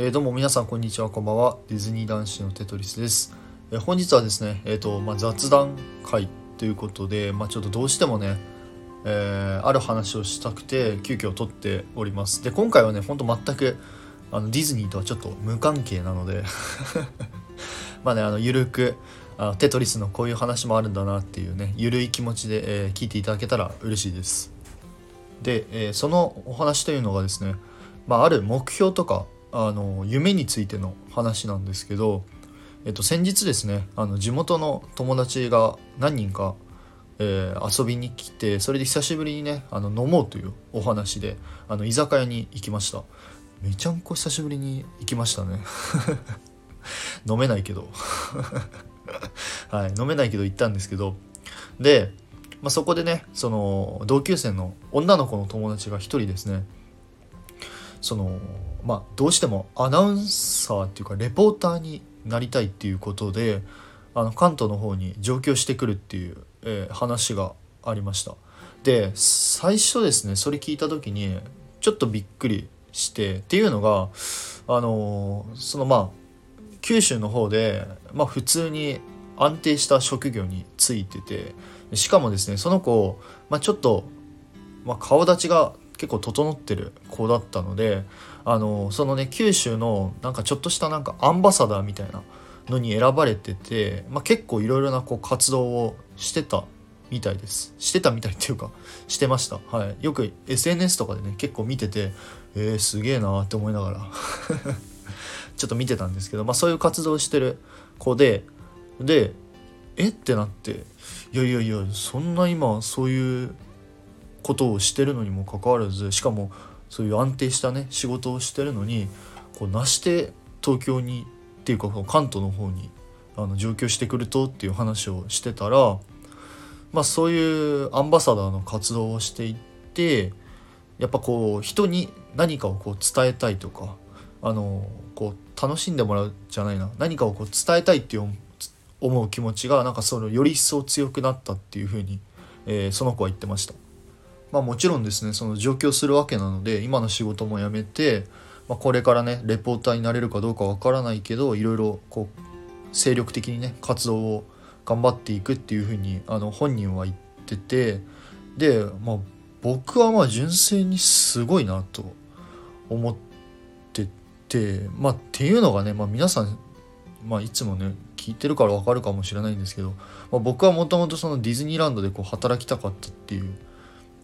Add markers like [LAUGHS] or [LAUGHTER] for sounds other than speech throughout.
えー、どうも皆さんこんにちはこんばんは。ディズニー男子のテトリスです、えー、本日はですね、えーとまあ、雑談会ということで、まあ、ちょっとどうしてもね、え、ある話をしたくて急遽撮っております。で今回はねほんと全くあのディズニーとはちょっと無関係なので [LAUGHS] まあねあのゆるくあテトリスのこういう話もあるんだなっていうねゆるい気持ちで、えー、聞いていただけたら嬉しいです。で、えー、そのお話というのがですね、まあ、ある目標とかあの夢についての話なんですけど、えっと、先日ですねあの地元の友達が何人か、えー、遊びに来てそれで久しぶりにねあの飲もうというお話であの居酒屋に行きました。めちゃんこ久しぶりに行きましたね。[LAUGHS] 飲めないけど。[LAUGHS] はい、飲めないけど行ったんですけど。で、まあ、そこでねその同級生の女の子の友達が1人ですね。そのまあどうしてもアナウンサーっていうかレポーターになりたいっていうことであの関東の方に上京してくるっていう、えー、話がありました。で最初ですねそれ聞いた時にちょっとびっくりしてっていうのがあのー、そのまあ九州の方で、まあ、普通に安定した職業についててしかもですねその子、まあ、ちょっと、まあ、顔立ちが結構整ってる子だったのであのそのね九州のなんかちょっとしたなんかアンバサダーみたいなのに選ばれてて、まあ、結構いろいろなこう活動をしてたみたいです。してたみたいっていうかしてました。はい。よく SNS とかでね結構見ててえー、すげえなって思いながら [LAUGHS] ちょっと見てたんですけど、まあ、そういう活動をしてる子ででえ？ってなっていやいやいやそんな今そういうことをしてるのにもかかわらずしかもそういう安定したね仕事をしてるのにこうなして東京にっていうか関東の方にあの上京してくるとっていう話をしてたらまあそういうアンバサダーの活動をしていってやっぱこう人に何かをこう伝えたいとかあのこう楽しんでもらうじゃないな何かをこう伝えたいっていう思う気持ちがなんかそのより一層強くなったっていうふうに、えー、その子は言ってました。まあ、もちろんですねその上京するわけなので今の仕事も辞めて、まあ、これからねレポーターになれるかどうかわからないけどいろいろこう精力的にね活動を頑張っていくっていうふうにあの本人は言っててで、まあ、僕はまあ純粋にすごいなと思っててまあっていうのがね、まあ、皆さん、まあ、いつもね聞いてるから分かるかもしれないんですけど、まあ、僕はもともとそのディズニーランドでこう働きたかったっていう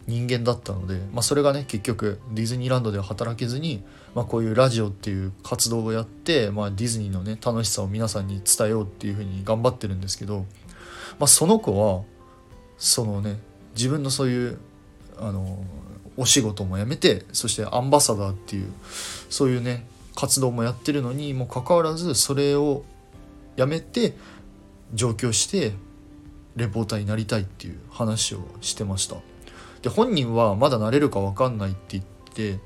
人間だったので、まあ、それがね結局ディズニーランドでは働けずに、まあ、こういうラジオっていう活動をやって、まあ、ディズニーのね楽しさを皆さんに伝えようっていうふうに頑張ってるんですけど、まあ、その子はそのね自分のそういうあのお仕事も辞めてそしてアンバサダーっていうそういうね活動もやってるのにもかかわらずそれをやめて上京してレポーターになりたいっていう話をしてました。で本人はまだなれるか分かんないって言って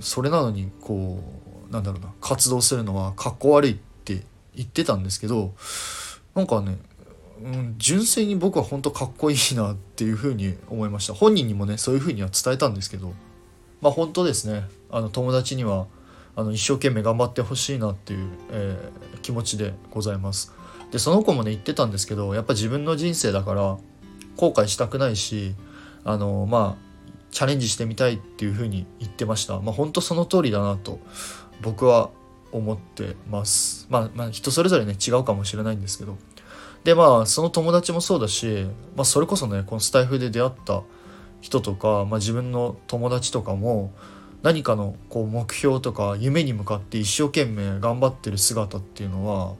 それなのにこうなんだろうな活動するのはかっこ悪いって言ってたんですけどなんかね、うん、純粋に僕は本当かっこいいなっていうふうに思いました。本人にもねそういうふうには伝えたんですけどまあ本当ですね。あの友達にはあの一生懸命頑張ってほしいなっていう、えー、気持ちでございます。でその子もね言ってたんですけどやっぱ自分の人生だから後悔したくないしあのまあチャレンジしてみたいっていうふうに言ってました。まあ本当その通りだなと僕は思ってます。まあ、まあ、人それぞれね違うかもしれないんですけど。でまあその友達もそうだし、まあ、それこそねこのスタイフで出会った人とか、まあ、自分の友達とかも何かのこう目標とか夢に向かって一生懸命頑張ってる姿っていうのは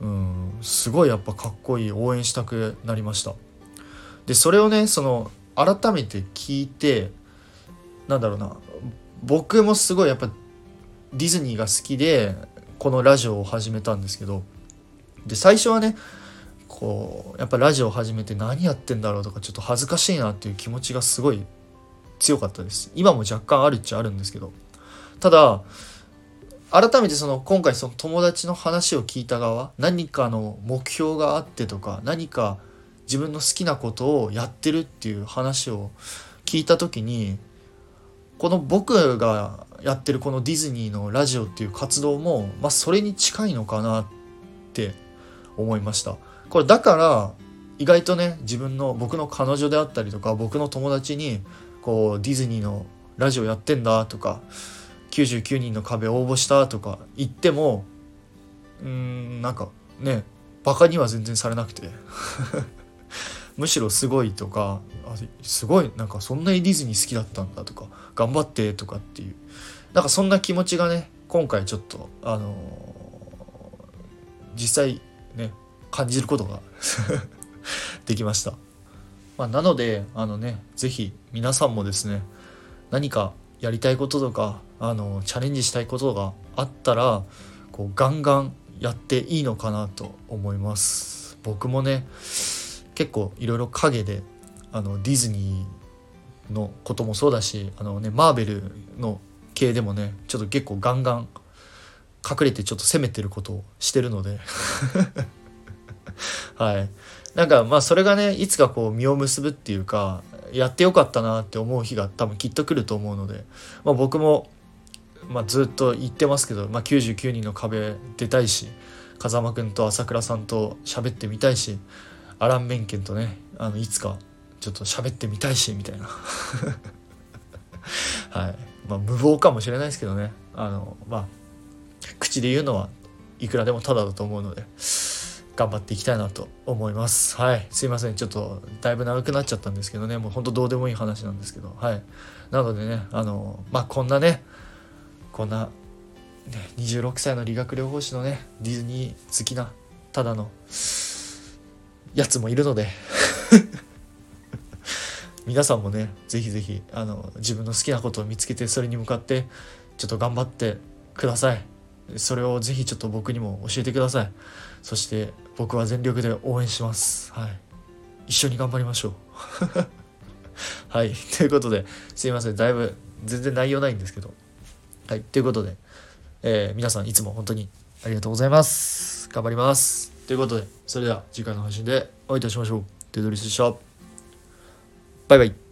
うんすごいやっぱかっこいい応援したくなりました。でそれをねその改めて聞いてなんだろうな。僕もすごいやっぱディズニーが好きでこのラジオを始めたんですけど。で最初はねこうやっぱラジオを始めて何やってんだろうとかちょっと恥ずかしいなっていう気持ちがすごい強かったです。今も若干あるっちゃあるんですけど。ただ改めてその今回その友達の話を聞いた側何かの目標があってとか何か自分の好きなことをやってるっていう話を聞いた時にこの僕がやってるこのディズニーのラジオっていう活動も、まあ、それに近いのかなって思いました。これだから意外とね自分の僕の彼女であったりとか僕の友達にこうディズニーのラジオやってんだとか99人の壁応募したとか言ってもうーんなんかねバカには全然されなくて。むしろすごいとかあすごいなんかそんなにディズニー好きだったんだとか頑張ってとかっていう。なんかそんな気持ちがね今回ちょっとあのー、実際ね感じることが [LAUGHS] できました、まあ、なのであのね是非皆さんもですね何かやりたいこととかあのチャレンジしたいことがあったらこうガンガンやっていいのかなと思います。僕もね結構いろいろ陰であのディズニーのこともそうだしあのねマーベルの系でもねちょっと結構ガンガン隠れてちょっと攻めてることをしてるので。[LAUGHS] はい。なんかまあそれがねいつかこう実を結ぶっていうかやってよかったなって思う日が多分きっと来ると思うので、まあ、僕も、まあ、ずっと言ってますけど、まあ、99人の壁出たいし風間くんと朝倉さんと喋ってみたいしアラン・メンケンとねあのいつかちょっと喋ってみたいしみたいな。[LAUGHS] はい。まあ無謀かもしれないですけどね。あのまあ口で言うのはいくらでもただだと思うので頑張っていきたいなと思います。はい。すいません。ちょっとだいぶ長くなっちゃったんですけどね。もうほんとどうでもいい話なんですけど。はい。なのでねあのまあこんなねこんな、ね、26歳の理学療法士のねディズニー好きなただのやつもいるので。[LAUGHS] 皆さんもねぜひぜひあの自分の好きなことを見つけてそれに向かってちょっと頑張ってください。それをぜひちょっと僕にも教えてください。そして僕は全力で応援します。はい。一緒に頑張りましょう。[LAUGHS] はい。ということですいません。だいぶ全然内容ないんですけど。はい。ということで、えー、皆さんいつも本当にありがとうございます。頑張ります。ということでそれでは次回の配信でお会いいたしましょう。デドリスでした。バイバイ。